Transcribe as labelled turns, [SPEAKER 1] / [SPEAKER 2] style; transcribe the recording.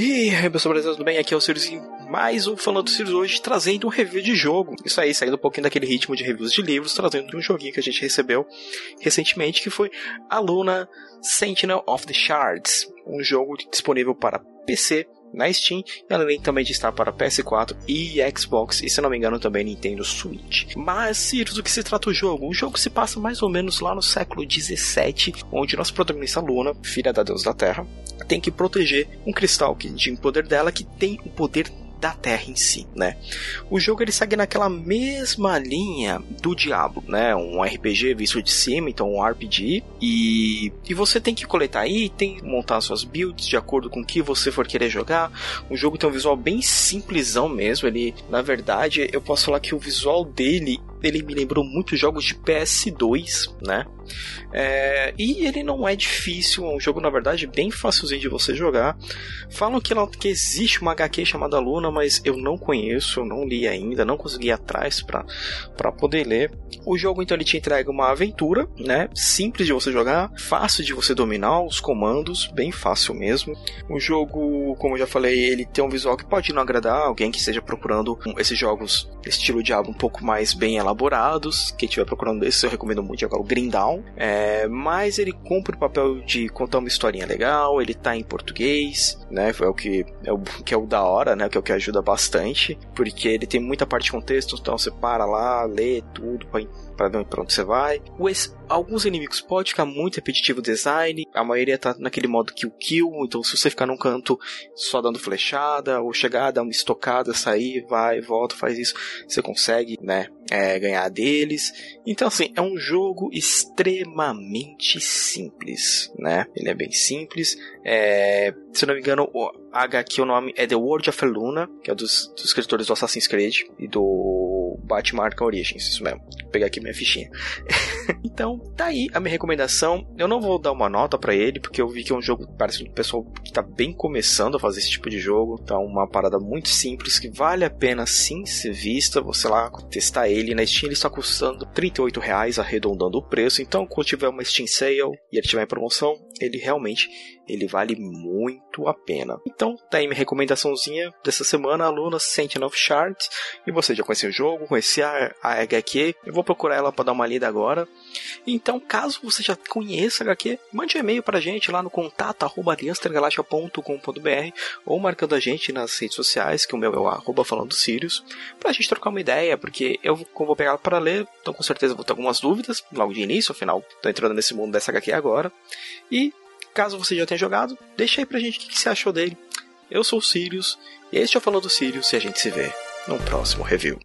[SPEAKER 1] E aí, pessoal, beleza? Tudo bem? Aqui é o Sirius mais um Falando do Sirius hoje, trazendo um review de jogo. Isso aí, saindo um pouquinho daquele ritmo de reviews de livros, trazendo um joguinho que a gente recebeu recentemente, que foi Aluna Sentinel of the Shards, um jogo disponível para PC, na Steam, e além também de estar para PS4 e Xbox, e se não me engano também Nintendo Switch. Mas, Sirius, do que se trata o jogo? O jogo se passa mais ou menos lá no século 17, onde nossa protagonista Luna, filha da deusa da Terra, tem que proteger um cristal que o poder dela, que tem o poder da Terra em si, né? O jogo ele segue naquela mesma linha do Diablo, né? Um RPG visto de cima, então um RPG e, e você tem que coletar item, montar suas builds de acordo com o que você for querer jogar. O jogo tem um visual bem simplesão mesmo, ele, na verdade, eu posso falar que o visual dele ele me lembrou muito jogos de PS2, né? É, e ele não é difícil, é um jogo na verdade bem facilzinho de você jogar. Falam que, que existe uma HQ chamada Luna, mas eu não conheço, eu não li ainda, não consegui ir atrás para poder ler. O jogo então ele te entrega uma aventura, né? Simples de você jogar, fácil de você dominar os comandos, bem fácil mesmo. O jogo, como eu já falei, ele tem um visual que pode não agradar alguém que esteja procurando esses jogos estilo Diablo um pouco mais bem elaborados elaborados. Quem estiver procurando esse, eu recomendo muito jogar o Green Down. É, mas ele cumpre o papel de contar uma historinha legal, ele tá em português, né? É o que é o que é o da hora, né? Que é o que ajuda bastante, porque ele tem muita parte de contexto, então você para lá, lê tudo para ver pra onde você vai. Alguns inimigos pode ficar muito repetitivo o design, a maioria tá naquele modo kill kill, então se você ficar num canto só dando flechada, ou chegar, dar uma estocada, sair, vai, volta, faz isso, você consegue, né, é, ganhar deles. Então assim, é um jogo extremamente simples, né, ele é bem simples, é, se não me engano, o HQ o nome é The World of Luna, que é dos, dos escritores do Assassin's Creed e do Batman Arkham Origins, isso mesmo. Vou pegar aqui minha fichinha. então, tá aí a minha recomendação. Eu não vou dar uma nota para ele, porque eu vi que é um jogo, parece um pessoal que tá bem começando a fazer esse tipo de jogo. Então, uma parada muito simples que vale a pena sim ser vista. Você lá testar ele. Na Steam ele está custando 38 reais, arredondando o preço. Então, quando tiver uma Steam Sale e ele tiver em promoção, ele realmente ele vale muito a pena. Então, tá aí minha recomendaçãozinha dessa semana, aluna Sentinel of Shards. E você já conheceu o jogo, conhecia a, a HQ? Eu vou procurar ela para dar uma lida agora. Então, caso você já conheça a HQ, mande um e-mail pra gente lá no contato arroba ou marcando a gente nas redes sociais, que o meu é o arroba falando Sirius, pra gente trocar uma ideia, porque eu vou pegar para ler, então com certeza vou ter algumas dúvidas logo de início, afinal, tô entrando nesse mundo dessa HQ agora. E Caso você já tenha jogado, deixa aí pra gente o que, você achou dele. Eu sou o Sirius, e este é o Falando Sirius e a gente se vê no próximo review.